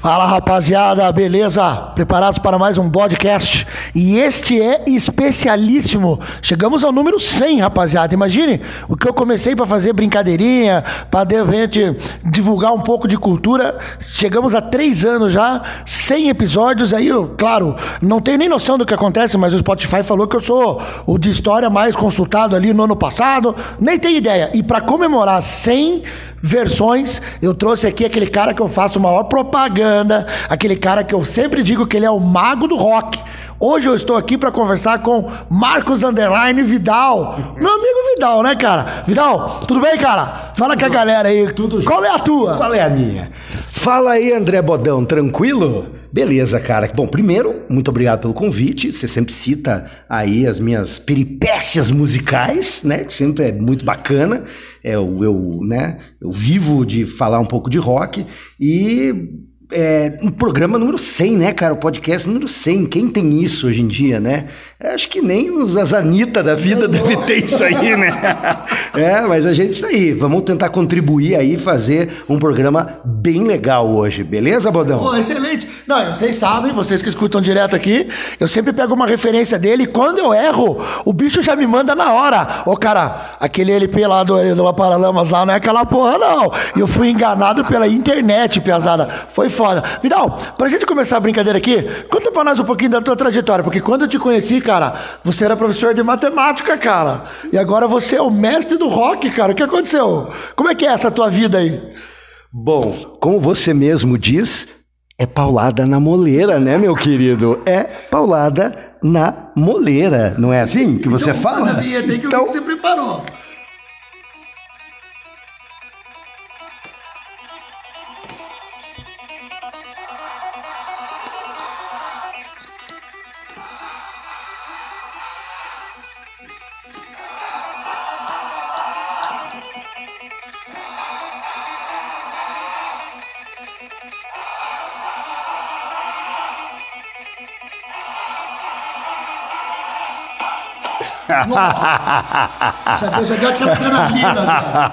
Fala rapaziada, beleza? Preparados para mais um podcast? E este é especialíssimo. Chegamos ao número 100, rapaziada. Imagine o que eu comecei para fazer brincadeirinha, para de repente divulgar um pouco de cultura. Chegamos a três anos já, 100 episódios. Aí, claro, não tenho nem noção do que acontece, mas o Spotify falou que eu sou o de história mais consultado ali no ano passado. Nem tenho ideia. E para comemorar 100 versões, eu trouxe aqui aquele cara que eu faço maior propaganda, aquele cara que eu sempre digo que ele é o mago do rock. Hoje eu estou aqui para conversar com Marcos Underline Vidal. Meu amigo Vidal, né, cara? Vidal, tudo bem, cara? Fala com a galera aí. Tudo Qual é a tua? Qual é a minha? Fala aí, André Bodão, tranquilo? Beleza, cara. Bom, primeiro, muito obrigado pelo convite. Você sempre cita aí as minhas peripécias musicais, né? Que sempre é muito bacana. É, eu, eu, né, eu vivo de falar um pouco de rock e é, um programa número 100, né, cara? O podcast número 100. Quem tem isso hoje em dia, né? Acho que nem os Azanita da vida devem ter isso aí, né? É, mas a gente está aí. Vamos tentar contribuir aí, fazer um programa bem legal hoje, beleza, Bodão? Oh, excelente. Não, vocês sabem, vocês que escutam direto aqui, eu sempre pego uma referência dele e quando eu erro, o bicho já me manda na hora. Ô, cara, aquele LP lá do, do Paralamas lá não é aquela porra, não. E eu fui enganado pela internet, pesada. Foi foda. Vidal, pra gente começar a brincadeira aqui, conta pra nós um pouquinho da tua trajetória, porque quando eu te conheci, cara, você era professor de matemática, cara. E agora você é o mestre do rock, cara. O que aconteceu? Como é que é essa tua vida aí? Bom, como você mesmo diz, é paulada na moleira, né, meu querido? É paulada na moleira, não é assim que você então, fala? Vinheta, que então... que você preparou. Já, já deu aquela adrenalina.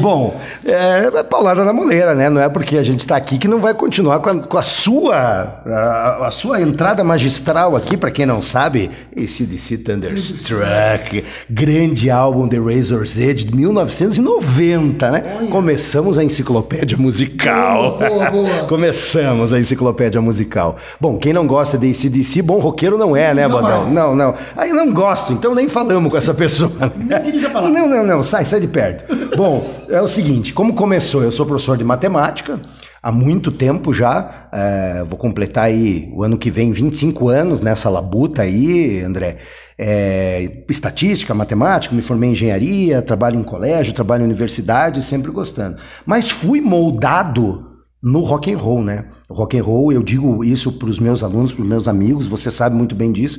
Bom, é, é paulada na moleira, né? Não é porque a gente está aqui que não vai continuar com a, com a sua a, a, sua entrada magistral aqui, para quem não sabe, esse DC Thunderstruck, grande álbum The Razor's Edge de 1990, né? Olha. Começamos a enciclopédia musical. Boa, boa, boa. Começamos a enciclopédia musical. Bom, quem não gosta de ACDC, bom roqueiro não é, né, Bodão? Não, não. Aí não gosto, então nem falamos com essa pessoa. Nem dirija a Não, não, não, sai, sai de perto. Bom, é o seguinte, como começou? Eu sou professor de matemática há muito tempo já, é, vou completar aí o ano que vem 25 anos nessa labuta aí, André. É, estatística, matemática, me formei em engenharia, trabalho em colégio, trabalho em universidade, sempre gostando. Mas fui moldado no rock and roll, né? Rock and roll, eu digo isso para os meus alunos, para os meus amigos, você sabe muito bem disso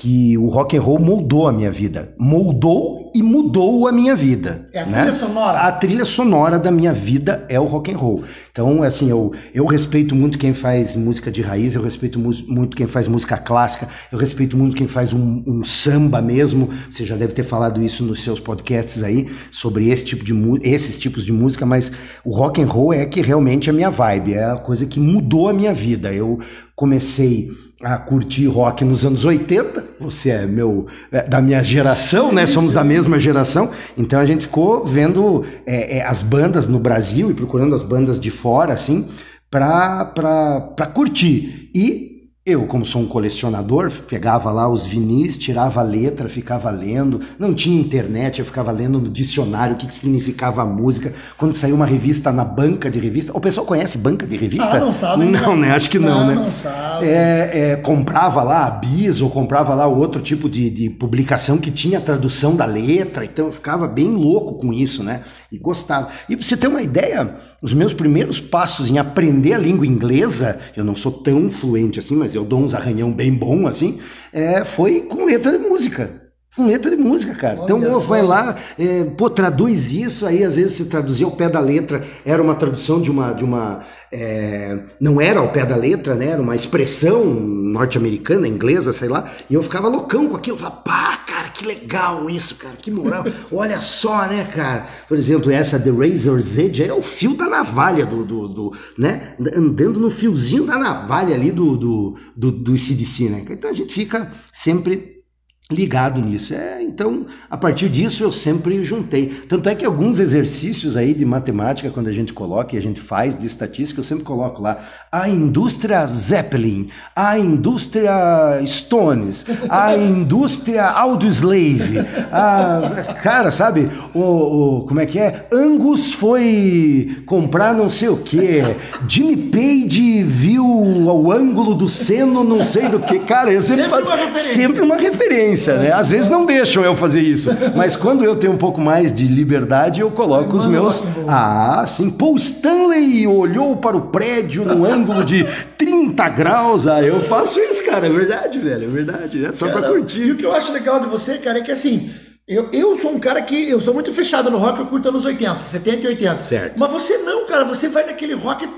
que o rock and roll moldou a minha vida. Moldou e mudou a minha vida. É a né? trilha sonora? A trilha sonora da minha vida é o rock and roll. Então, assim, eu, eu respeito muito quem faz música de raiz, eu respeito muito quem faz música clássica, eu respeito muito quem faz um, um samba mesmo. Você já deve ter falado isso nos seus podcasts aí, sobre esse tipo de, esses tipos de música, mas o rock and roll é que realmente é a minha vibe, é a coisa que mudou a minha vida. Eu comecei a curtir rock nos anos 80. Você é meu é, da minha geração, né? Somos da mesma geração. Então a gente ficou vendo é, é, as bandas no Brasil e procurando as bandas de fora, assim, para curtir. E eu, como sou um colecionador, pegava lá os vinis, tirava a letra, ficava lendo. Não tinha internet, eu ficava lendo no dicionário o que, que significava a música. Quando saiu uma revista na banca de revista. O pessoal conhece banca de revista? Ah, não sabe. Não, né? Acho que não, não né? Não sabe. É, é, comprava lá a Bis ou comprava lá outro tipo de, de publicação que tinha a tradução da letra. Então eu ficava bem louco com isso, né? E gostava. E pra você ter uma ideia, os meus primeiros passos em aprender a língua inglesa, eu não sou tão fluente assim, mas eu dou uns arranhão bem bom assim, é, foi com letra de música. Com letra de música, cara. Olha então, vai lá, é, pô, traduz isso, aí às vezes se traduzia ao pé da letra, era uma tradução de uma. De uma é, não era ao pé da letra, né? Era uma expressão norte-americana, inglesa, sei lá, e eu ficava loucão com aquilo. Falava, pá, cara, que legal isso, cara, que moral. Olha só, né, cara? Por exemplo, essa The Razor's Edge é o fio da navalha do, do, do né? Andando no fiozinho da navalha ali do, do, do, do CDC, né? Então a gente fica sempre ligado nisso. É, então, a partir disso eu sempre juntei. Tanto é que alguns exercícios aí de matemática, quando a gente coloca e a gente faz de estatística, eu sempre coloco lá a indústria Zeppelin, a indústria Stones, a indústria Audioslave, a cara, sabe? O, o, como é que é? Angus foi comprar não sei o que. Jimmy Page viu o ângulo do seno, não sei do que. Cara, eu sempre, sempre faço, uma sempre uma referência né? Às vezes não deixam eu fazer isso, mas quando eu tenho um pouco mais de liberdade, eu coloco os meus. Ah, sim. Paul Stanley olhou para o prédio no ângulo de 30 graus. Ah, eu faço isso, cara. É verdade, velho. É verdade. É só para curtir. E o que eu acho legal de você, cara, é que assim. Eu, eu sou um cara que eu sou muito fechado no rock, eu curto anos 80, 70 e 80. Certo. Mas você não, cara, você vai naquele rock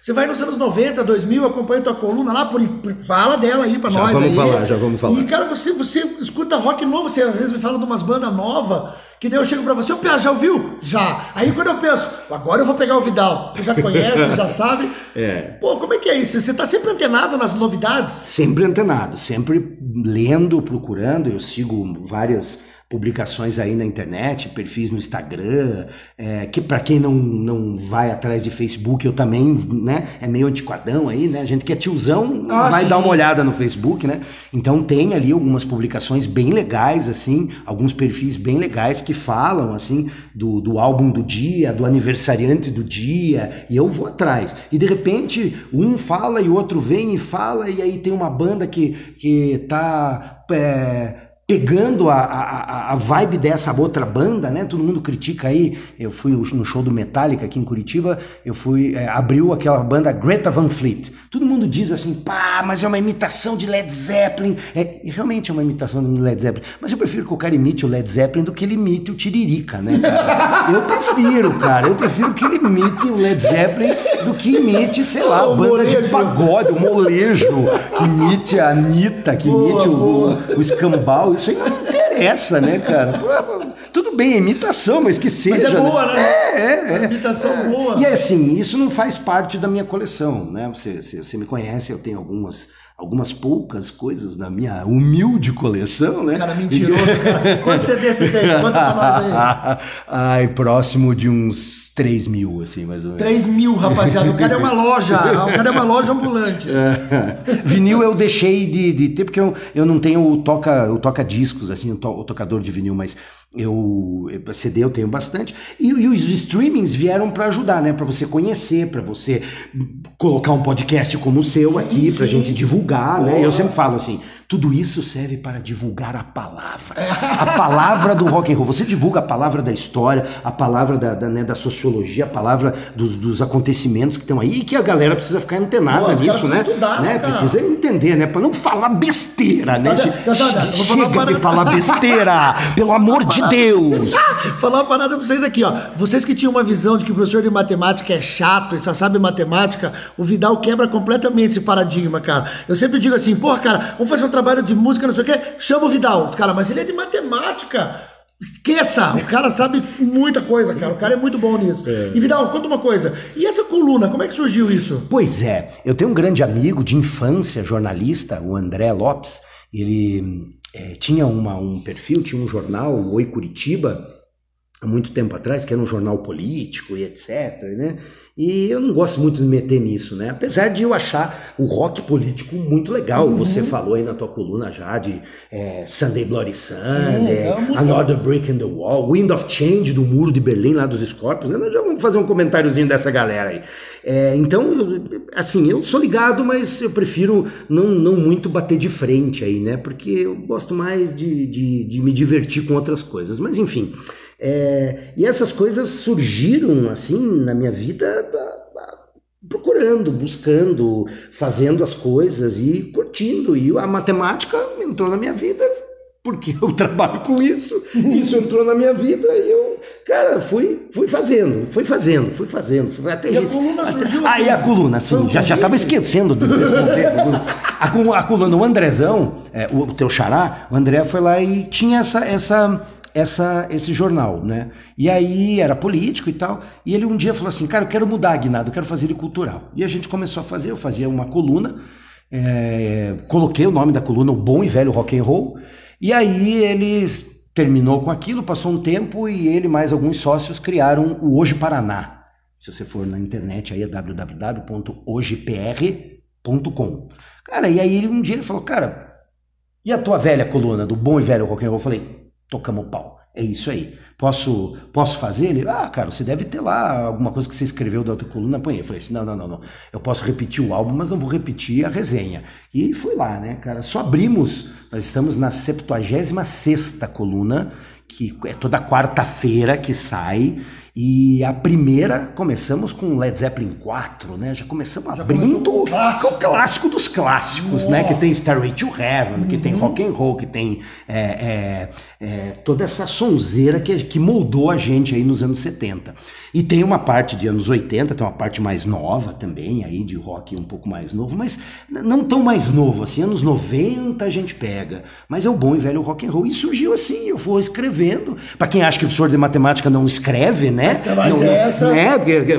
você vai nos anos 90, 2000, acompanha tua coluna lá, por, fala dela aí pra já nós. Já vamos aí. falar, já vamos falar. E, cara, você, você escuta rock novo, você às vezes me fala de umas bandas novas, que daí eu chego pra você, ô Pia, já ouviu? Já. Aí quando eu penso, agora eu vou pegar o Vidal. Você já conhece, você já sabe. É. Pô, como é que é isso? Você tá sempre antenado nas novidades? Sempre antenado, sempre lendo, procurando. Eu sigo várias publicações aí na internet, perfis no Instagram, é, que para quem não, não vai atrás de Facebook, eu também, né, é meio antiquadão aí, né, a gente que é tiozão ah, vai sim. dar uma olhada no Facebook, né, então tem ali algumas publicações bem legais, assim, alguns perfis bem legais que falam, assim, do, do álbum do dia, do aniversariante do dia, e eu vou atrás, e de repente um fala e o outro vem e fala, e aí tem uma banda que, que tá... É, pegando a, a, a vibe dessa outra banda, né? Todo mundo critica aí. Eu fui no show do Metallica aqui em Curitiba, eu fui é, abriu aquela banda Greta Van Fleet. Todo mundo diz assim, pá, mas é uma imitação de Led Zeppelin. É, realmente é uma imitação de Led Zeppelin. Mas eu prefiro que o cara imite o Led Zeppelin do que ele imite o Tiririca, né, cara? Eu prefiro, cara. Eu prefiro que ele imite o Led Zeppelin do que imite, sei lá, a banda de pagode, o molejo, que imite a Anitta, que imite o, o, o escambau isso aí não interessa, né, cara? Tudo bem, é imitação, mas que seja. Mas é boa, né? né? É, é, é. Imitação é. boa. E assim, isso não faz parte da minha coleção, né? Você, você, você me conhece, eu tenho algumas algumas poucas coisas da minha humilde coleção, né? Cara mentiroso, cara. Quantos CDs você tem? Conta pra nós aí. Ai, próximo de uns 3 mil, assim, mais ou menos. 3 mil, rapaziada. O cara é uma loja. O cara é uma loja ambulante. É. Vinil eu deixei de, de ter, porque eu, eu não tenho o toca, o toca discos, assim, o, to, o tocador de vinil, mas eu CD eu tenho bastante e, e os streamings vieram para ajudar, né? Para você conhecer, para você colocar um podcast como o seu aqui, para gente divulgar, né? Eu sempre falo assim, tudo isso serve para divulgar a palavra. A palavra do rock and roll. Você divulga a palavra da história, a palavra da, da, né, da sociologia, a palavra dos, dos acontecimentos que estão aí e que a galera precisa ficar antenada Pô, nisso, né? Estudar, né? Precisa entender, né? Para não falar besteira, né? Já, já, já, Chega de falar besteira, pelo amor de Deus. falar uma parada pra vocês aqui, ó. Vocês que tinham uma visão de que o professor de matemática é chato e só sabe matemática, o Vidal quebra completamente esse paradigma, cara. Eu sempre digo assim, porra, cara, vamos fazer um trabalho trabalho de música, não sei o quê, chama o Vidal. Cara, mas ele é de matemática. Esqueça! O cara sabe muita coisa, cara. O cara é muito bom nisso. É. E Vidal, conta uma coisa. E essa coluna, como é que surgiu isso? Pois é, eu tenho um grande amigo de infância, jornalista, o André Lopes. Ele é, tinha uma, um perfil, tinha um jornal, o Oi Curitiba, há muito tempo atrás, que era um jornal político e etc. Né? E eu não gosto muito de meter nisso, né? Apesar de eu achar o rock político muito legal. Uhum. Você falou aí na tua coluna já de é, Sunday Bloody Sunday, é Another Brick in the Wall, Wind of Change do Muro de Berlim, lá dos Scorpions. Nós já vamos fazer um comentáriozinho dessa galera aí. É, então, eu, assim, eu sou ligado, mas eu prefiro não, não muito bater de frente aí, né? Porque eu gosto mais de, de, de me divertir com outras coisas. Mas enfim. É, e essas coisas surgiram assim na minha vida procurando, buscando, fazendo as coisas e curtindo. E a matemática entrou na minha vida porque eu trabalho com isso, isso entrou na minha vida e eu, cara, fui, fui fazendo, fui fazendo, fui fazendo. Fui até E a esse- coluna até- surgiu Ah, assim? e a coluna, sim, já já estava convite? esquecendo de responder. a coluna. A, col- a coluna, o Andrezão, é, o, o teu xará, o André foi lá e tinha essa, essa, essa, esse jornal, né? E aí era político e tal, e ele um dia falou assim, cara, eu quero mudar a Guinado, eu quero fazer ele cultural. E a gente começou a fazer, eu fazia uma coluna, é, coloquei o nome da coluna, o bom e velho rock and roll, e aí eles terminou com aquilo, passou um tempo e ele mais alguns sócios criaram o Hoje Paraná. Se você for na internet aí é www.hojepr.com. Cara, e aí ele, um dia ele falou, cara, e a tua velha coluna do bom e velho rock and roll? Eu falei, tocamos pau. É isso aí. Posso, posso fazer? Ele, ah, cara, você deve ter lá alguma coisa que você escreveu da outra coluna, põe. Eu falei assim, não, não, não, não. Eu posso repetir o álbum, mas não vou repetir a resenha. E fui lá, né, cara? Só abrimos, nós estamos na 76ª coluna, que é toda quarta-feira que sai. E a primeira, começamos com Led Zeppelin 4, né? Já começamos Já abrindo com o clássico. clássico dos clássicos, né? Que Nossa. tem Starway to Heaven, que tem Uhum. rock and roll, que tem é, é, é, toda essa sonzeira que, que moldou a gente aí nos anos 70. E tem uma parte de anos 80, tem uma parte mais nova também, aí de rock um pouco mais novo, mas não tão mais novo, assim, anos 90 a gente pega. Mas é o bom e velho rock and roll. E surgiu assim, eu vou escrevendo. Pra quem acha que o professor de matemática não escreve, né? Então, mas Não- essa- né? Porque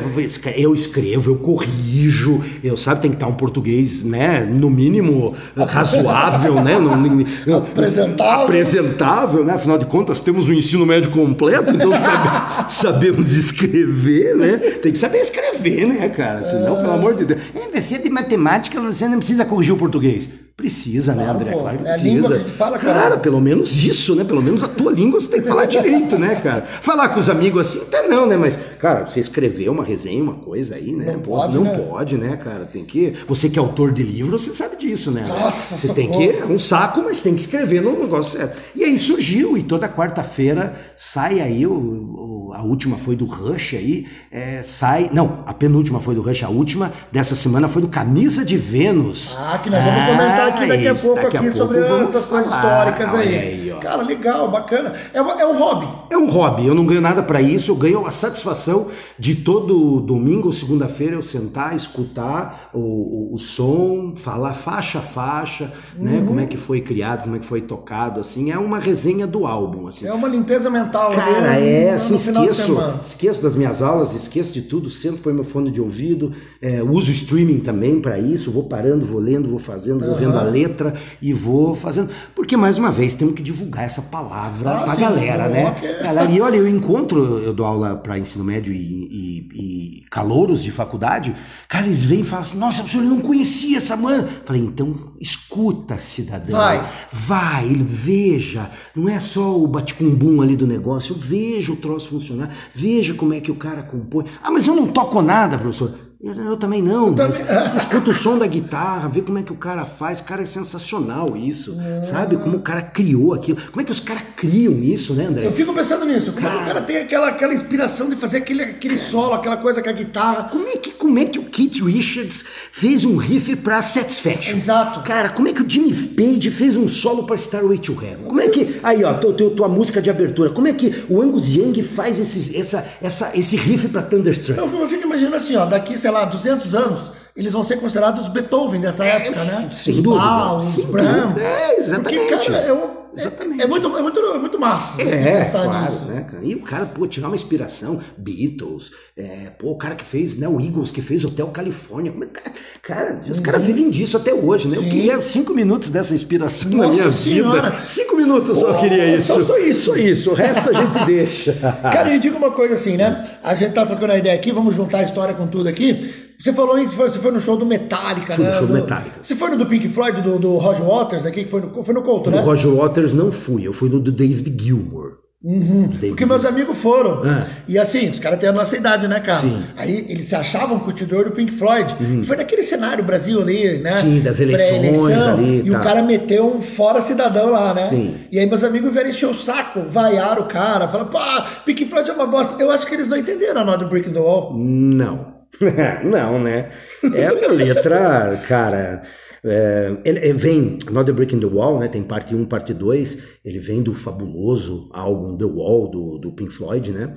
Eu escrevo, eu corrijo, eu sabe, tem que estar um português, né? No mínimo razoável, né? No- Apresentável. Apresentável, né? Afinal de contas, temos um ensino médio completo, então sabe- sabemos escrever, né? Tem que saber escrever, né, cara? Senão, pelo amor de Deus. Em defesa de matemática, você não precisa corrigir o português. Precisa, né, Claro, André? pô. Claro que É a precisa. língua que a gente fala, cara. Cara, pelo menos isso, né? Pelo menos a tua língua você tem que falar direito, né, cara? Falar com os amigos assim, até não, né? Mas, cara, você escrever uma resenha, uma coisa aí, né? Não Pô, pode, não né? pode, né, cara? Tem que. Você que é autor de livro, você sabe disso, né? Nossa, Você tem socorro. que. É um saco, mas tem que escrever no negócio certo. E aí surgiu, e toda quarta-feira sai aí, o, o- a última foi do Rush aí, é, sai. Não, a penúltima foi do Rush, a última dessa semana foi do Camisa de Vênus. Ah, que nós vamos comentar aqui daqui a pouco daqui a aqui pouco sobre essas coisas falar. históricas aí. aí. Cara, legal, bacana. É, é um hobby. É um hobby, eu não ganho nada pra isso, eu ganho a satisfação de todo domingo ou segunda-feira eu sentar, escutar o, o, o som, falar faixa a faixa, né? Uhum. Como é que foi criado, como é que foi tocado, assim, é uma resenha do álbum, assim. É uma limpeza mental. Cara, ali no- é, assim, esqueço, esqueço das minhas aulas, esqueço de tudo, sento, põe meu fone de ouvido, é, uso streaming também para isso, vou parando, vou lendo, vou fazendo, vou Aham. Vendo a letra e vou fazendo. Porque, mais uma vez, temos que divulgar essa palavra Ah, pra sim, galera, né? Galera, e olha, eu encontro, eu dou aula para ensino médio e, e, e calouros de faculdade, cara, eles vêm e falam assim, nossa, professor, eu não conhecia essa mãe. Falei, então escuta, cidadão. Vai. Vai, ele veja, não é só o bate-cumbum ali do negócio, veja o troço funcionar, veja como é que o cara compõe. Ah, mas eu não toco nada, professor. Eu, eu também não, mas também. você escuta o som da guitarra, vê como é que o cara faz, cara, é sensacional isso, sabe? Como o cara criou aquilo, como é que os caras criam isso, né, André? Eu fico pensando nisso. Como é que o Cara. cara tem aquela, aquela inspiração de fazer aquele, aquele solo, aquela coisa com a guitarra? Como é, que, como é que o Keith Richards fez um riff pra Satisfaction? Exato. Cara, como é que o Jimmy Page fez um solo pra Starway to Heaven? Como é que. Aí, ó, tua, tua, tua música de abertura. Como é que o Angus Young faz esse, essa, essa, esse riff pra Thunderstruck? Eu, eu fico imaginando assim, ó, daqui, sei lá, 200 anos, eles vão ser considerados os Beethoven dessa época, né? É, Sem os dúvida. Bach, os Brahms. É, exatamente. Porque, cara, é, um- Exatamente. é, é muito, é, muito, é muito massa você É, claro, nisso. né, cara? E o cara, pô, tirar uma inspiração, Beatles, é, pô, o cara que fez, né, o Eagles, que fez Hotel Califórnia, como é que, cara, os caras vivem disso até hoje, né? Eu Sim. queria cinco minutos dessa inspiração na Nossa minha Senhora. vida. Cinco minutos só eu queria isso. só- só isso. Só isso, o resto a gente deixa. Cara, e diga uma coisa assim, né? A gente tá trocando a ideia aqui, vamos juntar a história com tudo aqui. Você falou em- você foi no show do Metallica, Fui no né? show do Metallica. Você foi no do Pink Floyd, do, do Roger Waters aqui, que foi no, foi no Couto, No né? Roger Waters não fui, eu fui no do David Gilmour. Uhum. David Porque meus amigos foram. Ah. E assim, os caras têm a nossa idade, né, cara? Sim. Uhum. Aí eles se achavam curtidor do Pink Floyd. E foi naquele cenário Brasil ali, né? Sim, das eleições ali, E tá. o cara meteu um fora cidadão lá, né? Sim. E aí meus amigos vieram encher o saco, vaiaram o cara, falaram, pô, Pink Floyd é uma bosta. Eu acho que eles não entenderam a nota do Breaking the Wall. Não. não, né? É uma letra, cara. É, ele, vem, Another Breaking the Wall, né? Tem parte 1, parte 2. Ele vem do fabuloso álbum The Wall, do, do Pink Floyd, né?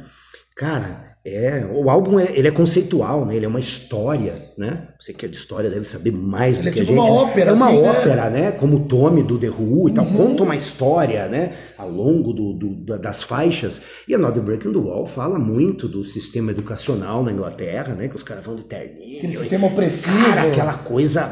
Cara, é, o álbum é, ele é conceitual, né? Ele é uma história, né? Você que é de história deve saber mais ele do que é tipo a gente. uma ópera, é uma assim, né? ópera, né? Como o Tommy do The Who e tal, conta uma história, né? Ao longo do, do- das faixas. E a Another Breaking the Wall fala muito do sistema educacional na Inglaterra, né? Que os caras vão de terninho. Aquele e- sistema opressivo. Cara, aquela coisa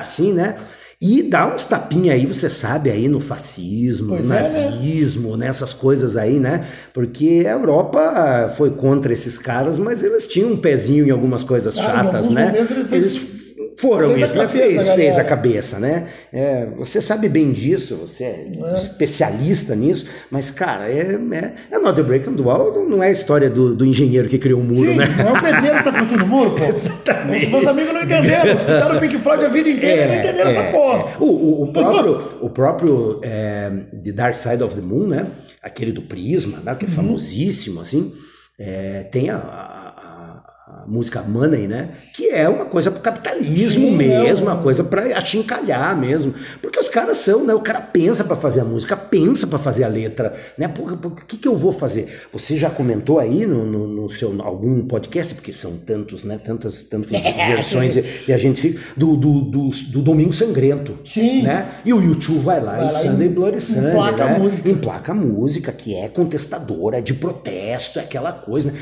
assim, né? E dá uns tapinha aí, você sabe, aí no fascismo, Pois no é, né? nazismo, nessas coisas aí, né? Porque a Europa foi contra esses caras, mas eles tinham um pezinho em algumas coisas Ah, em chatas, alguns né? momentos ele fez- Eles foram fez a isso, né? cabeça Fez, fez a cabeça, né? É, você sabe bem disso, você é, É. especialista nisso, mas, cara, é, é, é Another Break and Wall, não- é a história do, do engenheiro que criou o muro, Sim, né? não é o pedreiro que tá construindo o muro, pô. Exatamente. Os meus amigos não entenderam. Escutaram o Pink Floyd a vida inteira e não entenderam essa porra. é. O, o- o próprio, o próprio é, The Dark Side of the Moon, né? Aquele do Prisma, né? Uhum. que é famosíssimo, assim. é, tem a, a- a- a música Money, né? Que é uma coisa pro capitalismo Sim, mesmo, é um- uma coisa para achincalhar mesmo. Porque os caras são, né? O cara pensa para fazer a música, pensa para fazer a letra, né? Por, que, que eu vou fazer? Você já comentou aí no, no- no seu algum podcast, porque são tantos, né? Tantas, tantas versões e, e a gente fica do, do, do, do Domingo Sangrento, Sim. né? E o YouTube vai lá Vai e lá Sunday e Bloody Sunday, emplaca a né? música. Emplaca a música, que é contestadora, é de protesto, é aquela coisa, né?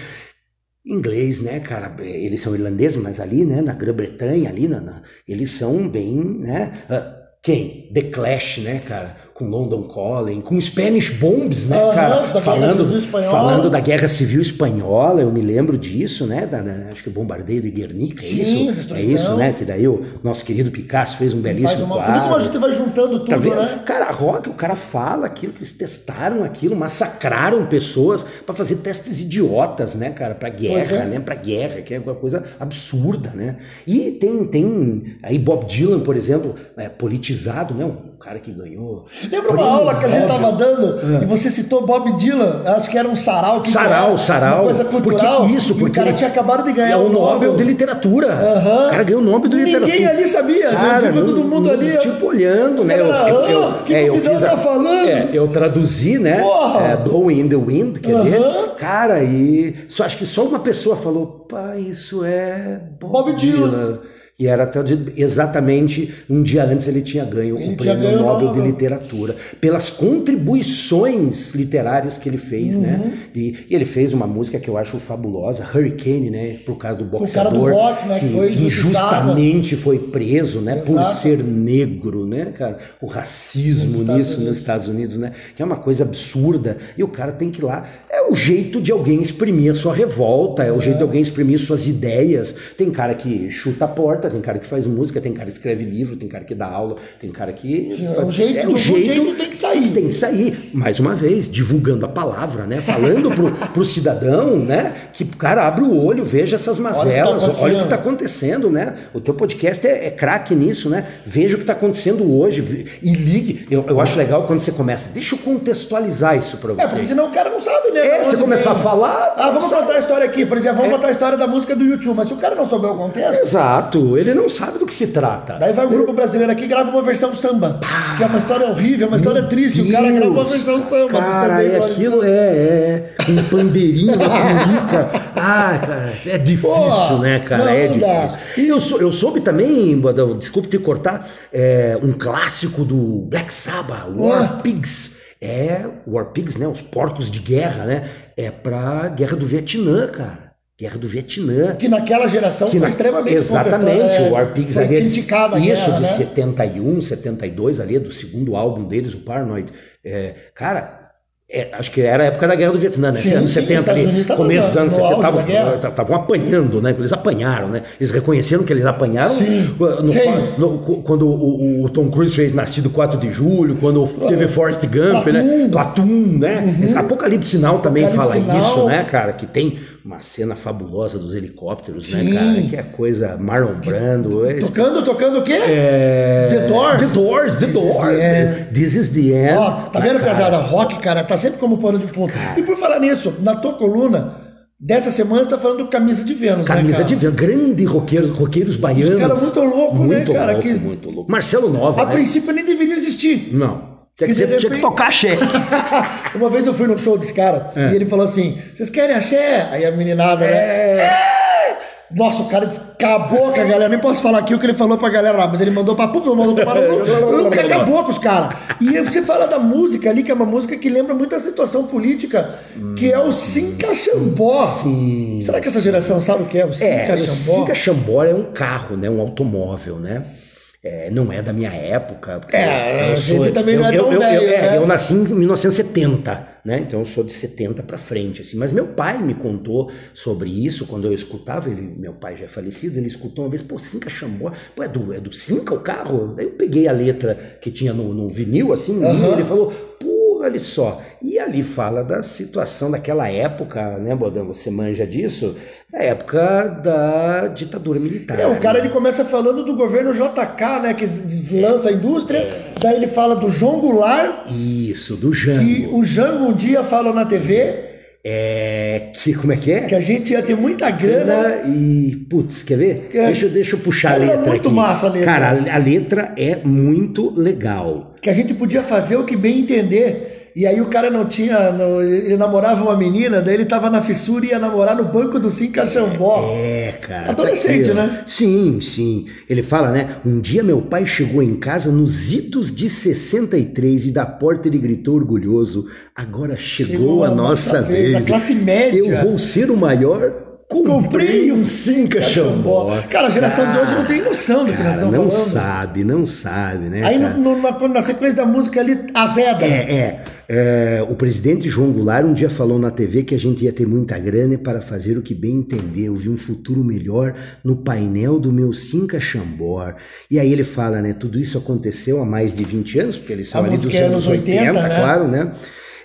Inglês, né, cara? Eles são irlandeses, mas ali, né, na Grã-Bretanha, ali, na, na- eles são bem, né? ah, quem? The Clash, né, cara? Com London Calling, com Spanish Bombs, né, da cara? Guerra Civil Falando, Espanhola. falando da Guerra Civil Espanhola, eu me lembro disso, né? Da, da- acho que o bombardeio de Guernica, é Sim, isso? É destruição. isso, né? Que daí o nosso querido Picasso fez um belíssimo uma... Quadro. como a gente vai juntando tudo, Tá vendo? né? Cara, rock, o cara fala aquilo que eles testaram aquilo, massacraram pessoas pra fazer testes idiotas, né, cara, Pra guerra, é. né, Pra guerra, que é uma coisa absurda, né? E tem tem aí Bob Dylan, por exemplo, é, politizado, né, um cara que ganhou Lembra uma aula que a gente Nobel. tava dando e você citou Bob Dylan? Acho que era um sarau. que Sarau, era sarau. Uma coisa cultural. Porque isso, porque o cara ele- tinha acabado de É ganhar o Nobel de Literatura. Aham. O cara ganhou o Nobel de Literatura. Ninguém ali sabia. Cara, Cara, não- todo mundo não- ali. Tipo, olhando, né? "Ah, que eu convidado fiz a- tá falando?" É, eu traduzi, né? É, Blowing in the Wind, quer dizer, cara, e só, acho que só uma pessoa falou, pai, isso é Bob, Bob Dylan. Dylan. E era exatamente um dia antes ele tinha ganho Ele o prêmio ganho Nobel de. Literatura pelas contribuições literárias que ele fez, né? Uhum. E, e ele fez uma música que eu acho fabulosa, Hurricane, né? Por causa do O cara do boxeador boxe, né, que foi injustiçado. injustamente foi preso, né? Por Exato. ser negro, né, cara? O racismo Nos nisso Unidos. nos Estados Unidos, né? Que é uma coisa absurda. E o cara tem que ir lá. É o jeito de alguém exprimir a sua revolta, é o jeito de alguém exprimir suas ideias. Tem cara que chuta a porta, tem cara que faz música, tem cara que escreve livro, tem cara que dá aula, tem cara que. Sim, é o jeito do- do jeito tem que sair. Tem que sair. Mais uma vez, divulgando a palavra, né? Falando pro, pro cidadão, né? Que o cara abre o olho, veja essas tá mazelas, olha o que acontecendo. tá acontecendo, né? O teu podcast é, é craque nisso, né? Veja o que tá acontecendo hoje e ligue. Eu, eu acho legal quando você começa. Deixa eu contextualizar isso pra É, porque você. senão o cara não sabe, né? É, você começar vem. a falar. Ah, vamos sabe? contar a história aqui. Por exemplo, vamos É. contar a história da música do YouTube. Mas se o cara não souber o contexto, Exato, ele não sabe do que se trata. daí vai um grupo brasileiro aqui e grava uma versão samba. Que é uma história horrível, uma história triste. O cara grava uma versão samba do Cara, é, aquilo é, é um pandeirinho na curica. Ah, cara, é difícil, Pô, né, cara? não é dá. difícil. E eu, sou, eu soube também, Bodão, desculpe te cortar, é, um clássico do Black Sabbath, War. Pigs. É, War Pigs, né? Os porcos de guerra, né? É pra guerra do Vietnã, cara. Guerra do Vietnã. Que naquela geração Que foi na- extremamente Exatamente, é, o War Pigs foi ali é criticada a Isso, guerra, de né? 71, 72 ali, do segundo álbum deles, o Paranoid. É, cara, é, acho que era a época da Guerra do Vietnã, né? Sim, anos sim, 70 os Estados ali, começo dos anos no 70, auge da guerra. estavam apanhando, né? Eles apanharam, né? Eles reconheceram que eles apanharam Sim, no- no- quando o, o- Tom Cruise fez Nascido 4 de Julho, quando teve Forrest Gump, né? Platoon. Platoon, né? Esse Apocalipse Now também Apocalipse fala Now. isso, né, cara? Que tem uma cena fabulosa dos helicópteros, né, Sim. cara? Que é coisa Marlon Brando. é- Tocando, tocando o quê? é... The Doors. The Doors, The This is Doors. the. This is the end. Ó, tá vendo, Cara, pesada? Rock, cara, tá sempre como pano de fundo. E por falar nisso, na tua coluna, Dessa semana você tá falando do Camisa de Vênus, Camisa né, cara? de Vênus, grande roqueiros, roqueiros baianos. Os caras muito louco, né, Muito cara? louco, Que- muito louco. Marcelo Nova, A né? princípio nem deveria existir. Não. Tinha que, ser- tinha que repente- tocar axé. Uma vez eu fui no show desse cara É. e ele falou assim: vocês querem axé? Aí a meninada, né? É. Nossa, o cara acabou com a galera. Nem posso falar aqui o que ele falou pra galera lá, mas ele mandou pra puta, mandou pra O cara acabou com os caras. E aí você fala da música ali, que é uma música que lembra muito a situação política, que é o Sincaxambó. Sim. Será que essa geração sabe o que é o É, o Sincaxambó? Sica Chambora é um carro, né? Um automóvel, né? É, não é da minha época. É, eu a gente também não é eu, tão eu, eu, velho, é, né? eu nasci em 1970, né? Então eu sou de 70 para frente, assim. Mas meu pai me contou sobre isso quando eu escutava. Ele, meu pai já é falecido, ele escutou uma vez, pô, Cinca Chambora, pô, é do, é do Cinca o carro? Aí eu peguei a letra que tinha no, no vinil, assim, e Aham. ele falou, pô, olha só. E ali fala da situação daquela época, né, Bodão? Você manja disso? Da época da ditadura militar. É, o cara né? ele começa falando do governo JK, né, que lança a indústria, É. daí ele fala do João Goulart, Isso, do Jango. que o Jango um dia fala na TV É. Que, como é que é? que a gente ia ter muita grana. E. Putz, quer ver? É. Deixa, eu- deixa eu puxar a Cara, é letra muito aqui. massa a letra. Cara, a letra é muito legal. que a gente podia fazer o que bem entender. E aí o cara não tinha. ele namorava uma menina, daí ele tava na fissura e ia namorar no banco do Sincaxambó. É, cara. Adolescente, tá né? Sim, sim. Ele fala, né? Um dia meu pai chegou em casa nos idos de 63 e da porta ele gritou orgulhoso: Agora chegou, a nossa vez. A classe média. Eu vou ser o maior. Comprei um Cinca Xambó. Cara, a geração de hoje não tem noção do que nós Cara, estamos não falando. sabe, não sabe, né? Aí cara? no- no- na, sequência da música ali, azeda. É, é, é, O presidente João Goulart um dia falou na TV que a gente ia ter muita grana para fazer o que bem entender. Eu vi um futuro melhor no painel do meu Cinca Chambor. E aí ele fala, né? Tudo isso aconteceu há mais de 20 anos, porque eles são A ali dos é anos anos 80, né? claro, né?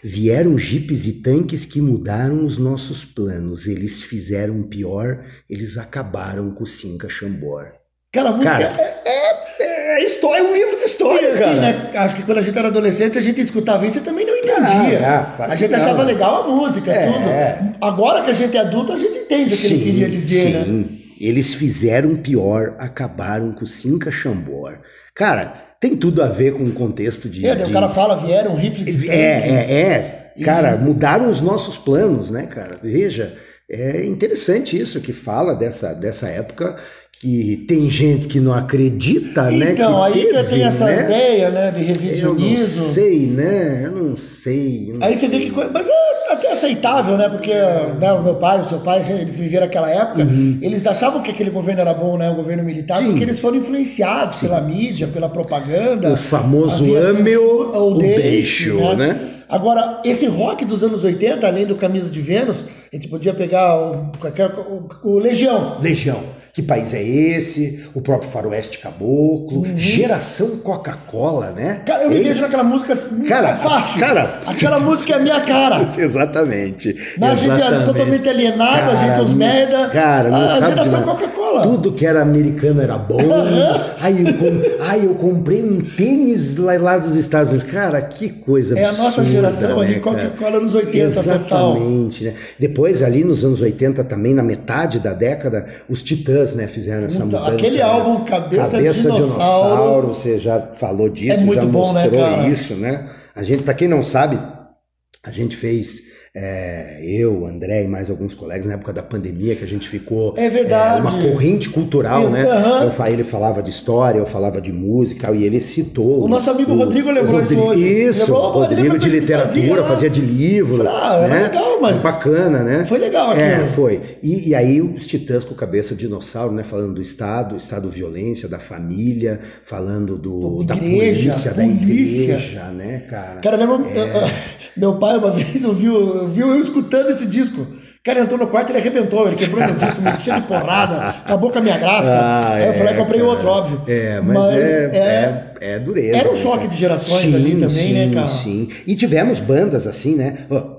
Vieram jipes e tanques que mudaram os nossos planos. Eles fizeram pior, eles acabaram com o Cinca Chambor. Cara, a música Cara, é, é, é história, é um livro de história, É, assim, cara. né? Acho que quando a gente era adolescente, a gente escutava isso e também não entendia. Ah, ah, a gente não. achava legal a música, É. tudo. Agora que a gente é adulto, a gente entende o que ele queria dizer, né? sim. Eles fizeram pior, acabaram com o Cinca Chambor. Cara, tem tudo a ver com o contexto de. É, de- o cara fala, vieram rifles e É, tanques. é, é. E- Cara, mudaram os nossos planos, né, cara? Veja, é interessante isso que fala dessa, dessa época que tem gente que não acredita, né? Então, que aí teve, já tem essa né? ideia, né, de Eu não revisionismo. sei, né? Eu não sei. eu não Aí você vê que. Mas é até aceitável, né? Porque né, o meu pai, o seu pai, eles viveram aquela época, eles achavam que aquele governo era bom, né? O governo militar, Uhum. Sim. porque eles foram influenciados pela mídia, pela propaganda. O famoso ame ou deixo, né? Agora, esse rock dos anos 80, além do Camisa de Vênus, a gente podia pegar o, o- o Legião. Legião. Que país é esse? O próprio Faroeste Caboclo. Geração Coca-Cola, né? Uhum. Cara, eu me Ele- vejo naquela música assim, Cara, fácil. cara- Aquela música é a minha cara. Exatamente. Mas a gente exatamente. totalmente alienado, a gente os merda. Cara, não a sabe geração. Coca-Cola. Tudo que era americano era bom. ai, eu com- ai, eu comprei um tênis lá, lá dos Estados Unidos. Cara, que coisa É a nossa geração né, ali, cara? Coca-Cola nos 80 total. Exatamente, né? Depois, ali nos anos 80, também, na metade da década, os Titãs, né, fizeram essa Puta, mudança. aquele né? álbum Cabeça Dinossauro. Dinossauro, você já falou disso, É já bom, né, mostrou cara? isso, né? A gente, para quem não sabe, a gente fez é, eu, André e mais alguns colegas na época da pandemia que a gente ficou É verdade. é, uma corrente cultural, Isso, né? Eu, ele falava de história, eu falava de música e ele citou O nosso amigo Rodrigo lembrou isso hoje. Isso, Lembrou, o Rodrigo Rodrigo de literatura, fazia lá. fazia de livro, Ah, era né? legal, mas- bacana, né? Foi legal É, aquilo. foi. E, e aí os titãs com cabeça de dinossauro, né? Falando do Estado, Estado violência, da família, falando do, da igreja, polícia, da polícia. igreja, né, cara? Cara, lembra. É. Meu pai, uma vez, ouviu, viu eu escutando esse disco. O cara entrou no quarto e ele arrebentou. Ele quebrou meu disco, me cheio de porrada, acabou com a minha graça. Ah, Aí eu falei, é, comprei cara. outro, óbvio. É, mas, é, é, é dureza. Era um né, choque de gerações sim, ali também, sim, né, cara? Sim, E tivemos bandas assim, né? Ó, o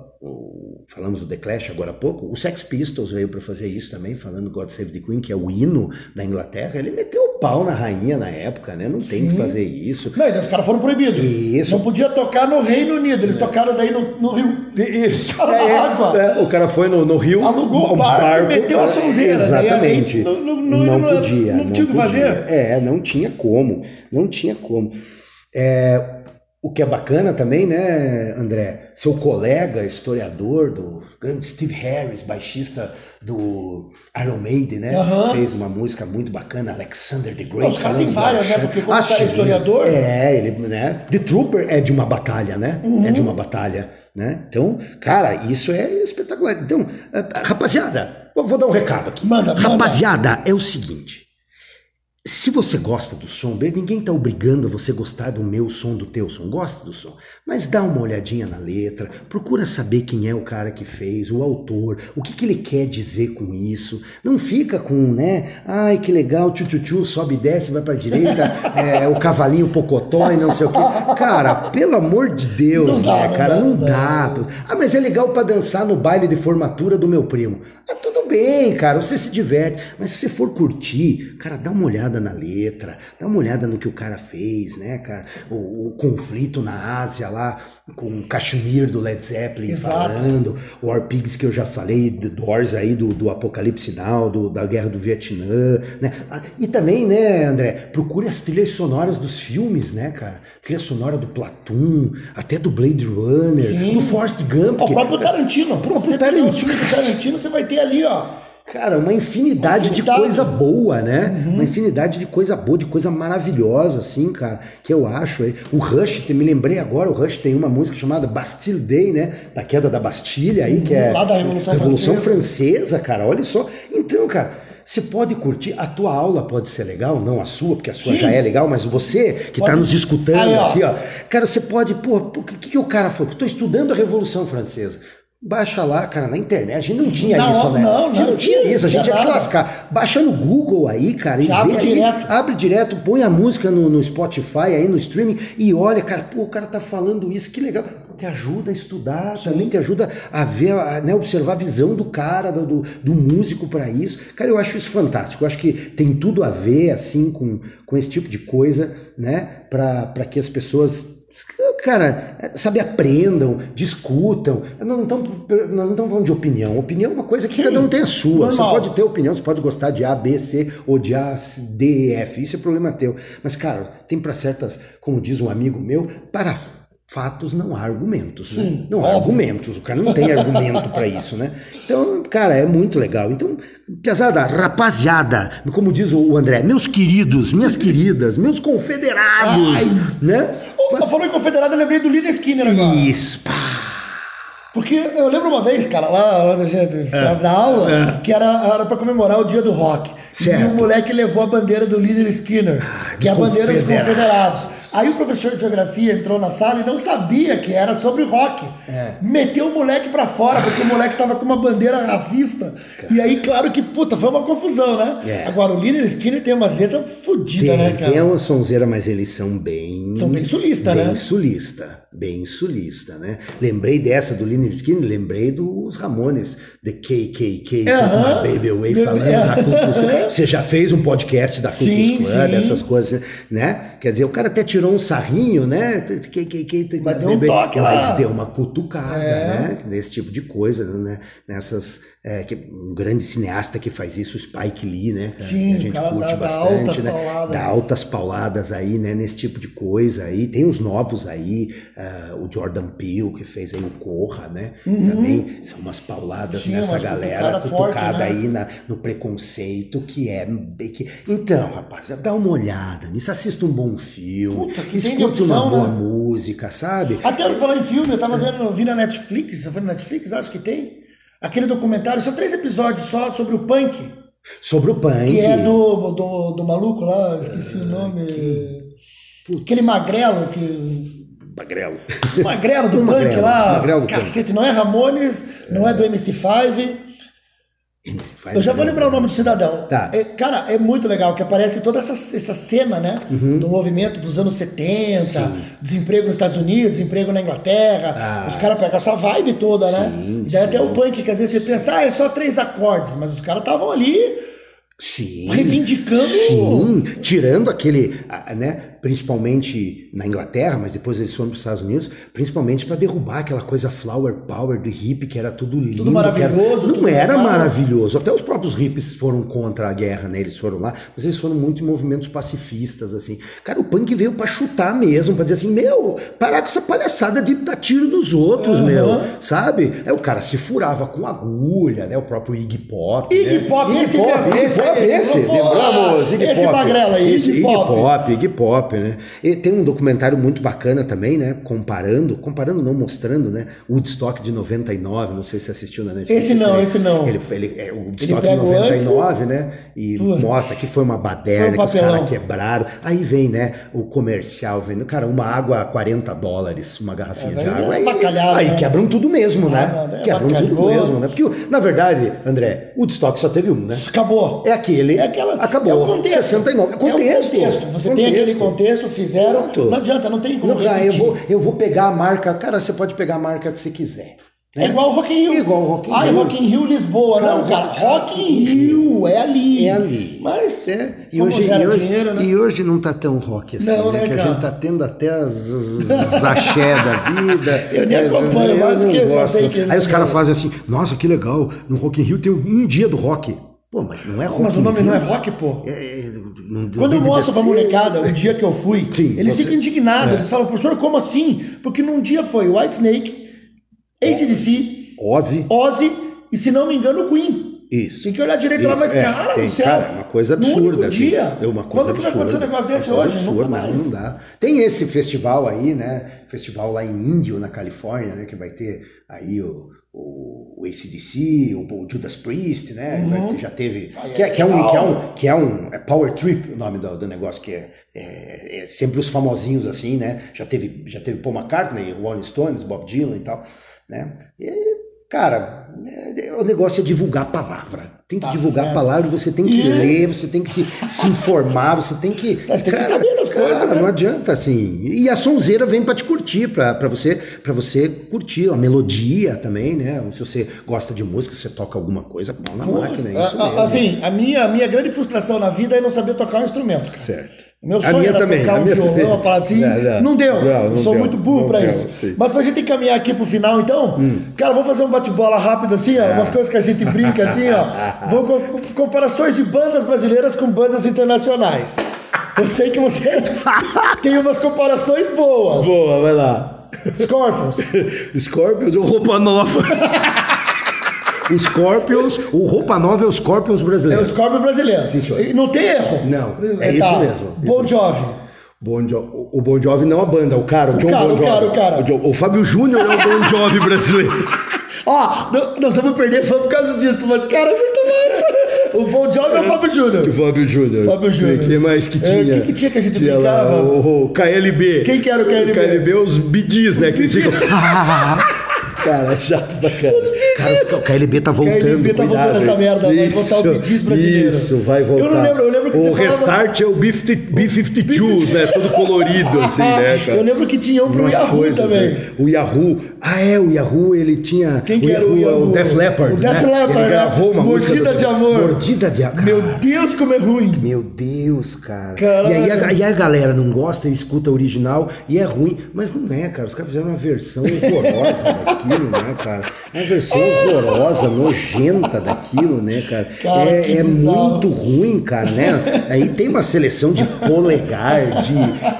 falamos do The Clash agora há pouco, o Sex Pistols veio para fazer isso também, falando God Save the Queen, que é o hino da Inglaterra. Ele meteu o pau na rainha na época, né? Não tem que fazer isso. Não, e daí os caras foram proibidos. Isso. Não podia tocar no Reino Unido, eles tocaram daí no, no Rio. Isso. Cara, É, água. é, o cara foi no, no Rio, Alugou um o barco e meteu a sonzeira, né? Exatamente. E aí não- não- não, não- não- podia. não tinha o que podia. fazer. É, não tinha como. Não tinha como. É, o que é bacana também, né, André? Seu colega, historiador do grande Steve Harris, baixista do Iron Maiden, né? Aham. Fez uma música muito bacana, Alexander the Great. Os caras têm várias, né? Porque como o cara é sim. historiador- É, ele, né? The Trooper é de uma batalha, né? Uhum. É de uma batalha, né? Então, cara, isso é espetacular. Então, eh, rapaziada, vou dar um recado aqui. Manda, manda. Rapaziada, é o seguinte. Se você gosta do som dele, ninguém tá obrigando a você gostar do meu som, do teu som. Gosta do som. Mas dá uma olhadinha na letra, procura saber quem é o cara que fez, o autor, o que, que ele quer dizer com isso. Não fica com, né? Ai, que legal, tchu-tchu-tchu, sobe e desce, vai pra direita, é, o cavalinho pocotó e não sei o quê. Cara, pelo amor de Deus, Não dá, né, não cara? dá, Não não dá. dá. Ah, mas é legal pra dançar no baile de formatura do meu primo. Ah, bem, cara, você se diverte. Mas se você for curtir, cara, dá uma olhada na letra, dá uma olhada no que o cara fez, né, cara? O, o conflito na Ásia lá, com o Kashmir do Led Zeppelin Exato. falando, o War Pigs que eu já falei, do Doors aí, do, do Apocalipse Now, do- da Guerra do Vietnã, né? Ah, E também, né, André, procure as trilhas sonoras dos filmes, né, cara? Trilha sonora do Platoon, até do Blade Runner, Sim. do Forrest Gump. O próprio Tarantino. O próprio você pegar o Tarantino. filme do Tarantino, você vai ter ali, ó. Cara, uma infinidade, Uma de infinidade. coisa boa, né? Uma infinidade de coisa boa, de coisa maravilhosa, assim, cara, que eu acho. O Rush, me lembrei agora, o Rush tem uma música chamada Bastille Day, né? Da queda da Bastilha aí, que é Lá da Revolução Francesa, cara, olha só. Então, cara, você pode curtir, a tua aula pode ser legal, não a sua, porque a sua Sim. já é legal, mas você que tá Pode- nos escutando Aí, aqui, ó. Cara, você pode, pô, o que, que o cara falou? Tô estudando a Revolução Francesa. Baixa lá, cara, na internet. A gente não tinha Não, isso, né? não, a gente não não tinha isso. A gente tinha se nada. lascar. Baixa no Google aí, cara, e abre aí. direto. Abre direto, põe a música no, no Spotify aí, no streaming, e olha, cara, pô, o cara tá falando isso, que legal. Te ajuda a estudar, também te ajuda a ver, a, né, observar a visão do cara, do, do, músico pra isso. Cara, eu acho isso fantástico. Eu acho que tem tudo a ver, assim, com, com esse tipo de coisa, né, pra que as pessoas Cara, sabe, aprendam, discutam. Nós não estamos nós não estamos falando de opinião. Opinião é uma coisa que Sim, cada um tem a sua. normal. Você pode ter opinião, você pode gostar de A, B, C ou de A, D, E, F. Isso é problema teu. Mas, cara, tem para certas, como diz um amigo meu, para fatos não há argumentos. Né? Sim, não há óbvio. argumentos. O cara não tem argumento para isso, né? Então, cara, é muito legal. Então, pesada, rapaziada, como diz o André, meus queridos, minhas queridas, meus confederados, Ai. né? Ô, Falou em confederado, eu lembrei do Lina Skinner agora. Isso, pá. Porque eu lembro uma vez, cara, lá, da gente, É. na aula, que era, era pra comemorar o dia do rock. Certo. E o moleque levou a bandeira do líder Skinner, Ah, que é a bandeira dos confederados. Aí o professor de geografia entrou na sala e não sabia que era sobre rock. É. Meteu o moleque pra fora, porque o moleque tava com uma bandeira racista. E aí, claro que, puta, foi uma confusão, né? É. Agora, o líder Skinner tem umas letras fodidas, né, cara? tem uma sonzeira, mas eles são bem. São bem sulista, bem né? sulista, bem sulista, né? Lembrei dessa do Liner Skinner, lembrei dos Ramones, The KKK, Aham. My Baby Baby- falando é. da Ku. Você já fez um podcast da Ku Klux Klan, dessas coisas, né? Quer dizer, o cara até tirou um sarrinho, né? KKK, Took Mas My deu um toque lá. Mas deu uma cutucada, É. né? Nesse tipo de coisa, né? Nessas. É, que, um grande cineasta que faz isso, Spike Lee, né? cara? Sim, que a gente cara curte dá- dá bastante, altas né? pauladas. Dá altas pauladas aí, né? Nesse tipo de coisa aí. Tem os novos aí, ah, o Jordan Peele, que fez aí o Corra, né? Também são umas pauladas Sim, nessa umas galera, cutucada cutucada forte, né? aí na- no preconceito que é. que- Então, rapaz, dá uma olhada nisso, assista um bom filme, Puta, que escuta opção, uma boa né? música, sabe? Até eu falar em filme, eu tava vendo, vi na Netflix, você foi na Netflix, acho que tem. Aquele documentário, são três episódios só sobre o punk, Sobre o punk. que é do, do, do maluco lá, esqueci o nome. Aquele magrelo que. Magrelo. Magrelo do punk magrelo, lá. magrelo do cacete, não é Ramones, não é do MC5. Eu já vou lembrar o nome do cidadão. Tá. É, cara, é muito legal que aparece toda essa, essa cena, né? Do movimento dos anos 70, Uhum. Sim. desemprego nos Estados Unidos, desemprego na Inglaterra. Ah. Os caras pegam essa vibe toda, né? Sim, E daí até o punk, que às vezes você pensa, ah, é só três acordes, mas os caras estavam ali Sim. reivindicando. Sim, tirando aquele, né, principalmente na Inglaterra, mas depois eles foram para os Estados Unidos, principalmente para derrubar aquela coisa flower power do hippie, que era tudo lindo. que maravilhoso, Era, não tudo era legal. maravilhoso. Até os próprios hippies foram contra a guerra, né? Eles foram lá, mas eles foram muito em movimentos pacifistas, assim. Cara, o punk veio para chutar mesmo, para dizer assim, meu, parar com essa palhaçada de dar tiro nos outros, Aham. meu, sabe? Aí o cara se furava com agulha, né? O próprio Iggy Pop. Iggy né? Pop, Iggy esse Pop, esse Pop, esse, lembramos, Iggy esse Pop. magrelo aí, Esse Iggy Iggy Pop. Pop, Iggy Pop, né? E tem um documentário muito bacana também, né? Comparando, comparando não mostrando, né? Woodstock de 99, não sei se você assistiu na Netflix. Esse não, Ele- esse não. Ele, ele, é, o Woodstock de pega o 99, né? E Putz. mostra que foi uma baderna, Foi um que os caras quebraram. Aí vem, né? O comercial vendo, cara, uma água a 40 dólares, uma garrafinha É, de água. é Aí, bacalhau, aí né? quebram tudo mesmo, Ah, né? daí é quebram tudo mesmo, né? Porque, na verdade, André, o Woodstock só teve um, né? Acabou. É aquele. É aquela, Acabou. É o contexto. 69. É o Contexto. contexto. Você tem aquele contexto, fizeram. Pronto. Não adianta, não tem como. Não, ah, eu, vou, eu vou pegar a marca. Cara, você pode pegar a marca que você quiser. É igual o Rock in Rio. Igual o Rock in Ai, Rio. Rock in Rio Lisboa. Cara, não, cara. Rock- in Rio. É ali. É ali. Mas É, e hoje, e, hoje, dinheiro, né? e hoje não tá tão rock assim, Não, né? né, que a cara? gente tá tendo até as, axé da vida. Eu nem Mas acompanho eu porque eu que ele Aí os caras é. fazem assim, nossa, que legal, no Rock in Rio tem um dia do rock. Pô, mas não é rock Mas o nome não é rock, pô. É, é, não- não Quando eu mostro pra molecada o dia que eu fui, Sim, eles você- ficam indignados. É. Eles falam, professor, como assim? Porque num dia foi White Snake, ACDC, Ozzy, Ozzy e, se não me engano, Queen. isso. Tem que olhar direito lá, Isso, mas é, cara tem, do céu. cara, uma coisa no absurda. único assim. dia. É uma coisa Quando que vai acontecer um absurda. negócio desse Uma coisa hoje? Absurda, não, mais. não dá. Tem esse festival aí, né? Festival lá em Índio, na Califórnia, né? Que vai ter aí o, o, o ACDC, o, o Judas Priest, né? Uhum. Já teve. Ai, Que, é é, que é um, que é um. Que é um. É Power Trip o nome do, do negócio, que é, é, é sempre os famosinhos assim, né? Já teve, já teve Paul McCartney, Rolling Stones, Bob Dylan e tal, né? E, Cara, é- o negócio é divulgar a palavra. Tem que Tá divulgar certo. a palavra, você tem que E- ler, você tem que se, se informar, você tem que. Você tem que saber das cara, coisas, né? não adianta assim. E a sonzeira vem pra te curtir, pra pra você, para você curtir a melodia também, né? Se você gosta de música, você toca alguma coisa, mão na máquina, é isso A- mesmo. Assim, a minha, a minha grande frustração na vida é não saber tocar um instrumento. cara. Certo. Meu A sonho minha era também, tocar a um minha violão, também. assim. Não, Não, não. deu. Não, sou deu. muito burro deu, isso. sim. Mas pra gente caminhar aqui pro final, então, Hum. cara, vamos fazer um bate-bola rápido assim, ó. Umas coisas que a gente brinca assim, ó. Com com comparações de bandas brasileiras com bandas internacionais. Eu sei que você tem umas comparações boas. Boa, vai lá. Scorpions. Scorpions ou roupa nova? O Scorpions, o roupa nova é o Scorpions É o brasileiro. Scorpion brasileiro. Sim, senhor. E não tem erro. Não, é tá. isso mesmo, Bon. Jovi. Bon Jo- o- o Bon Jovi não a banda, o cara, o, John cara, Bon o Jovi. cara, o cara. Jo- O, Fábio Júnior é o Bon Jovi brasileiro. Ó, não- nós vamos perder fã por causa disso, mas, cara, é muito massa. O Bon Jovi é o Fábio Júnior. O Fábio Júnior. Fábio Júnior. O que mais que É, tinha? o que que tinha que a gente Tinha brincava? lá O, o KLB. Quem que era o KLB? O KLB, os bidis, né? Que eles ficam... Cara, é chato pra caramba. Cara, o KLB tá voltando. KLB tá voltando essa merda, vai voltar o Bidis brasileiro. Isso, vai voltar. Eu não lembro, eu lembro que O você falava- Restart é o B-50 B-52s, né? Todo colorido, assim, né, cara? Eu lembro que tinha um pro Umas Yahoo coisas, também. né? O Yahoo. Ah, é, o Yahoo, ele tinha. Quem que era o é Yahoo? O Def Leppard. O Def né? Leppard, Ele né? gravou uma Mordida música. do- de Amor. Mordida de Amor. Meu Deus, como é ruim. Meu Deus, cara. Caralho. E aí, a, e aí a galera não gosta e escuta a original e é ruim. Mas não é, cara. Os caras fizeram uma versão horrorosa daquilo, né, cara? Uma versão horrorosa, nojenta daquilo, né, cara? Cara, é é muito ruim, cara, né? Aí tem uma seleção de polegar, de,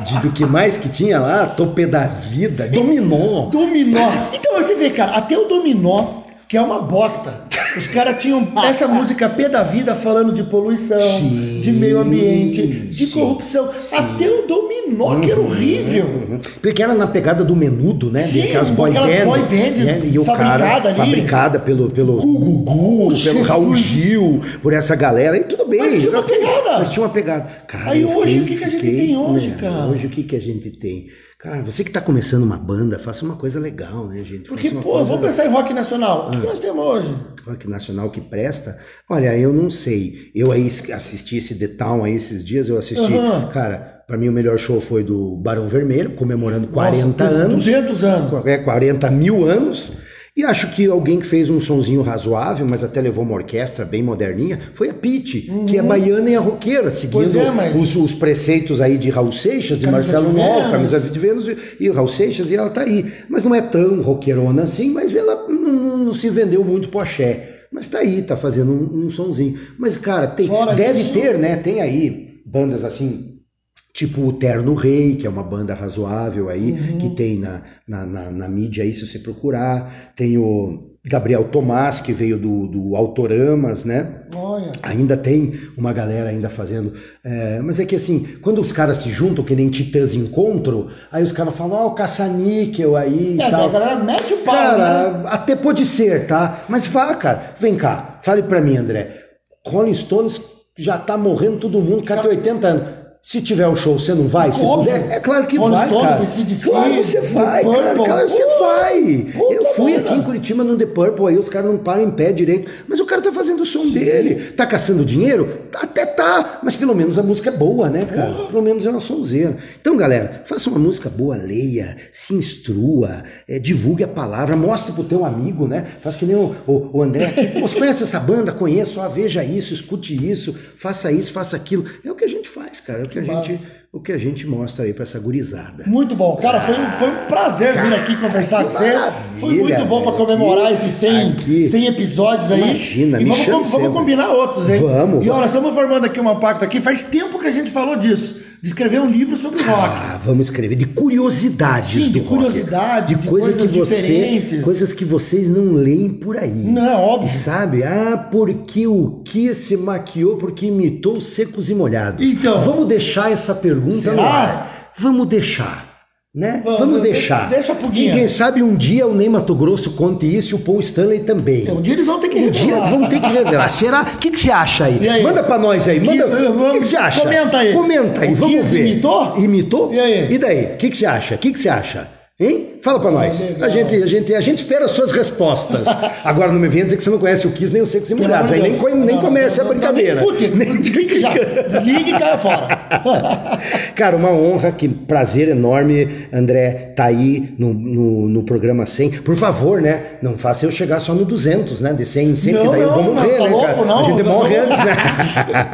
de do que mais que tinha lá, topê da vida, dominó. Dominó. Então você vê, cara, até o Dominó, que é uma bosta. Os caras tinham essa música P da vida falando de poluição, Sim, de meio ambiente, de sim, corrupção. sim. Até o Dominó, que era horrível. Uhum. Porque era na pegada do menudo, né? Sim, aquelas boy aquelas band, boy band né? e o fabricada cara ali. fabricada pelo pelo Gugu, pelo Raul Gil, por essa galera e tudo bem. Mas tinha uma pegada. Mas tinha uma pegada. Cara, Aí hoje, fiquei- o que que a gente fiquei, tem hoje, né, cara? Hoje o que que a gente tem? Cara, você que tá começando uma banda, faça uma coisa legal, né, gente? Porque, pô, coisa- vamos pensar em rock nacional. O que Ah. nós temos hoje? rock nacional que presta? Olha, eu não sei. Eu aí assisti esse The Town aí esses dias, eu assisti. Aham. Cara, pra mim o melhor show foi do Barão Vermelho, comemorando 40 Nossa, anos. 200 anos. É, 40 mil anos. E acho que alguém que fez um sonzinho razoável, mas até levou uma orquestra bem moderninha, foi a Pete, que é baiana e é roqueira, seguindo Uhum. É, mas- os, os preceitos aí de Raul Seixas, de Camisa Marcelo Vênus. Camisa de Vênus e, e Raul Seixas, e ela tá aí. Mas não é tão roqueirona assim, mas ela não, não- não se vendeu muito pro axé. Mas tá aí, tá fazendo um, um sonzinho. Mas, cara, tem, Fora deve disso- ter, né? Tem aí bandas assim, Tipo o Terno Rei, que é uma banda razoável aí, Uhum. que tem na, na, na, na mídia aí, se você procurar. Tem o Gabriel Tomás, que veio do, do Autoramas, né? Olha. Ainda tem uma galera ainda fazendo. é, mas é que assim, quando os caras se juntam, que nem titãs encontro, aí os caras falam, ó, o caça-níquel aí e É, a tal. galera mete o pau, né? Cara, até pode ser, tá? Mas vá, cara. Vem cá, fale pra mim, André. Rolling Stones já tá morrendo todo mundo, o cara tem 80 anos. Se tiver um show, você não vai? Se puder? É claro que Rolling vai, Stones, cara. AC/DC, claro você The vai, cara. Claro você Pô, vai. Eu fui banda. aqui em Curitiba no The Purple, aí os caras não param em pé direito. Mas o cara tá fazendo o som dele. Tá caçando dinheiro? Até tá. Mas pelo menos a música é boa, né, cara? Pelo menos é uma sonzeira. Então, galera, faça uma música boa, leia, se instrua, é, divulgue a palavra, mostre pro teu amigo, né? Faz que nem o, o- o André aqui. Pô, você conhece essa banda? Conheço. Ah, veja isso, escute isso, faça isso, faça aquilo. É o que a gente faz, cara. O que a gente, o que a gente mostra aí pra essa gurizada. Muito bom. Cara, foi, um- foi um prazer vir aqui conversar com você. Foi muito bom para comemorar esses 100, Aqui. 100 episódios aí. Imagina, e vamos, vamos sempre. combinar outros, hein? Vamos, E olha, vamos. estamos formando aqui uma pacto aqui. Faz tempo que a gente falou disso. De escrever um livro sobre rock. Ah, vamos escrever de curiosidades Sim, do de rock. curiosidades, de coisa coisas que você, diferentes. coisas que vocês não leem por aí. Não, é E óbvio. sabe? Ah, porque o que se maquiou porque imitou os secos e molhados. Então. vamos deixar essa pergunta Será? no ar. Vamos deixar. Né? Vamos, Vamos, de- deixar. deixa a pulguinha. E quem sabe um dia o Ney Mato Grosso conte isso e o Paul Stanley também. Um dia eles vão ter que Um dia revelar. vão ter que revelar. Será? O que, que você acha aí? Aí? Manda pra nós aí. Manda. O que, que você acha? comenta aí. Comenta aí. O Vamos ver. imitou? Imitou? E aí? E daí? O que, que você acha? O que, que você acha? Hein? Fala pra nós. legal. a, gente, a, gente, a gente espera as suas respostas. Agora não me venha dizer que você não conhece o Kiss nem os Secos e Molhados. Aí nem, co- nem Não, comece não, a não, brincadeira. nem. Desligue já. Desligue e caia fora. Cara, uma honra, que prazer enorme, André, tá aí no, no, no programa 100. Por favor, né? Não faça eu chegar só no 200, né? De 100 em 100, que Não, daí eu vou não, morrer, tá né, louco, cara? não. a gente Nós morre vamos- antes, né?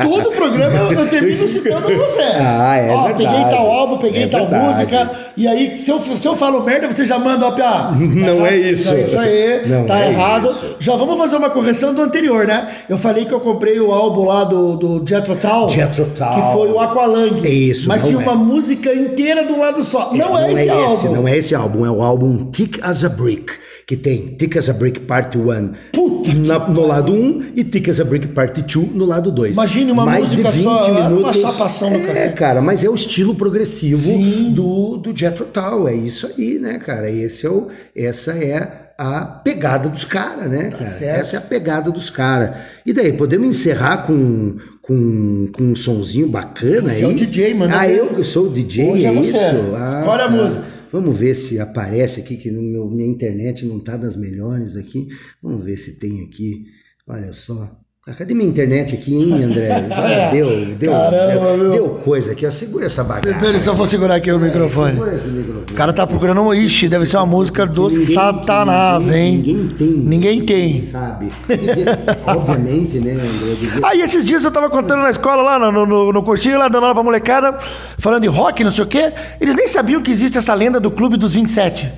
Todo programa eu, eu termino citando você. Ah, é Ó, verdade. Peguei tal álbum, peguei É tal verdade. música. E aí, se eu, se eu falo merda, você já manda, ó, Pia. Não é isso. É isso aí, Não tá é errado. isso. Já vamos fazer uma correção do anterior, né? Eu falei que eu comprei o álbum lá do, do Jethro Tull. Jethro Tull. Que foi o Aqualung. É isso, Mas não tinha é. uma música inteira de um lado só. Não, é esse álbum. não é esse álbum, é o álbum Thick as a Brick, que tem Thick as a Brick Part 1 Puta na- no lado 1 e Thick as a Brick Part 2 no lado 2. Imagine uma Mais música de 20 só, é uma minutos. chapação no É, cara, mas é o estilo progressivo Sim. do, do Jethro Tull, é isso aí, né, cara? Esse é o, essa é a pegada dos caras, né, cara? Tá certo. Essa é a pegada dos caras. E daí, podemos encerrar com, com, com um sonzinho bacana Você aí? é o DJ, mano. Ah, eu que sou o DJ, Hoje é, é você. isso? Ah, Escolhe a tá. música. Vamos ver se aparece aqui, que no meu- minha internet não tá das melhores aqui. Vamos ver se tem aqui. Olha só. Cadê minha internet aqui, hein, André? Ah, deu, deu, Caramba, deu, deu coisa aqui. ó. Segura essa bagaça. Pera, se eu vou segurar aqui o microfone. Segura esse microfone. O cara tá procurando um. Ixi, deve ser uma música do Ninguém- Satanás, ninguém- hein? Ninguém tem. Ninguém tem. Sabe? Obviamente, né, André? Devia- Aí esses dias eu tava contando na escola, lá no, no, no cursinho, lá dando aula pra molecada, falando de rock, não sei o quê. Eles nem sabiam que existe essa lenda do Clube dos 27.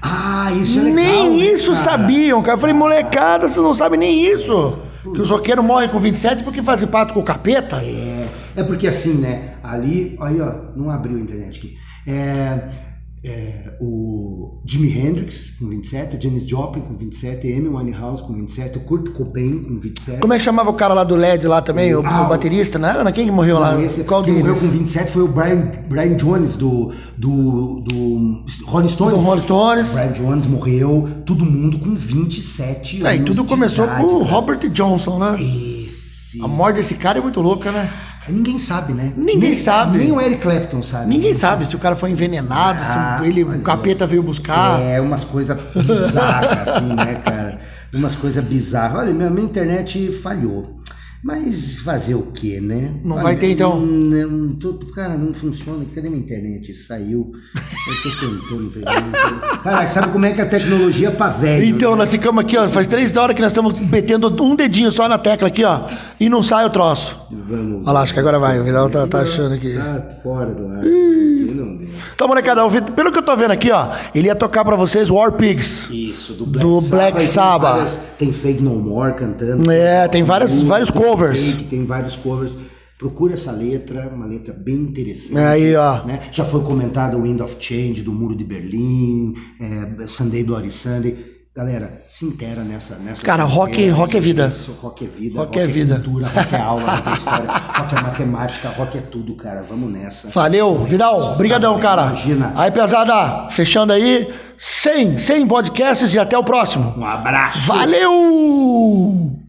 Ah, isso é legal. nem né, isso cara? sabiam, cara. Eu falei, molecada, vocês não sabem nem isso. Que os roqueiros morrem com 27 porque fazem pato com o capeta. É, é porque assim, né? Ali, aí ó, não abriu a internet aqui. É, é, o Jimi Hendrix com 27, a Janis Joplin com 27, Amy Winehouse com 27, o Kurt Cobain com 27. Como é que chamava o cara lá do LED lá também, o, Ah, o baterista, não era? Quem que morreu lá? Não, esse, Qual quem morreu deles? com 27 foi o Brian, Brian Jones do, do, do Rolling Stones. Do Rolling Stones. Brian Jones morreu, todo mundo com 27 anos. É, e tudo começou idade, com o. Robert Johnson, né? Esse. A morte desse cara é muito louca, né? Ninguém sabe, né? Ninguém nem, sabe. Nem o Eric Clapton sabe. Ninguém sabe se o cara foi envenenado, Ah, se ele, o capeta veio buscar. É, umas coisas bizarras, assim, né, cara? Umas coisas bizarras. Olha, minha, minha internet falhou. Mas fazer o quê, né? Não vai ter, então? Não, tô- cara, não funciona. Cadê minha internet? Saiu. Eu tô tentando pegar. Cara, sabe como é que a tecnologia é pra velho? Então, né? nós ficamos aqui, ó, faz três horas que nós estamos metendo um dedinho só na tecla aqui, ó, e não sai o troço. Vamos. Olha lá, acho que agora vai, o Vidal tá, tá achando aqui. Tá fora do ar. Aqui não deu. Então, molecada, pelo que eu tô vendo aqui, ó, ele ia tocar pra vocês War Pigs. Isso, do Do Black tem Sabbath. várias- Tem Fake No More cantando. É, tem várias- Tem vários tem covers. Fake, tem vários covers. Procura essa letra, uma letra bem interessante. Aí, ó. né? Já foi comentado o Wind of Change do Muro de Berlim, é, Sunday Bloody Sunday. Galera, se inteira nessa. nessa Cara, rock- rock é vida. Isso, rock é vida. Rock é vida. cultura, rock é aula, rock é história, rock é matemática, rock é tudo, cara. Vamos nessa. Valeu, Vidal, brigadão, cara. Imagina. Aí, pesada, fechando aí, 100, 100 podcasts e até o próximo. Um abraço. Valeu!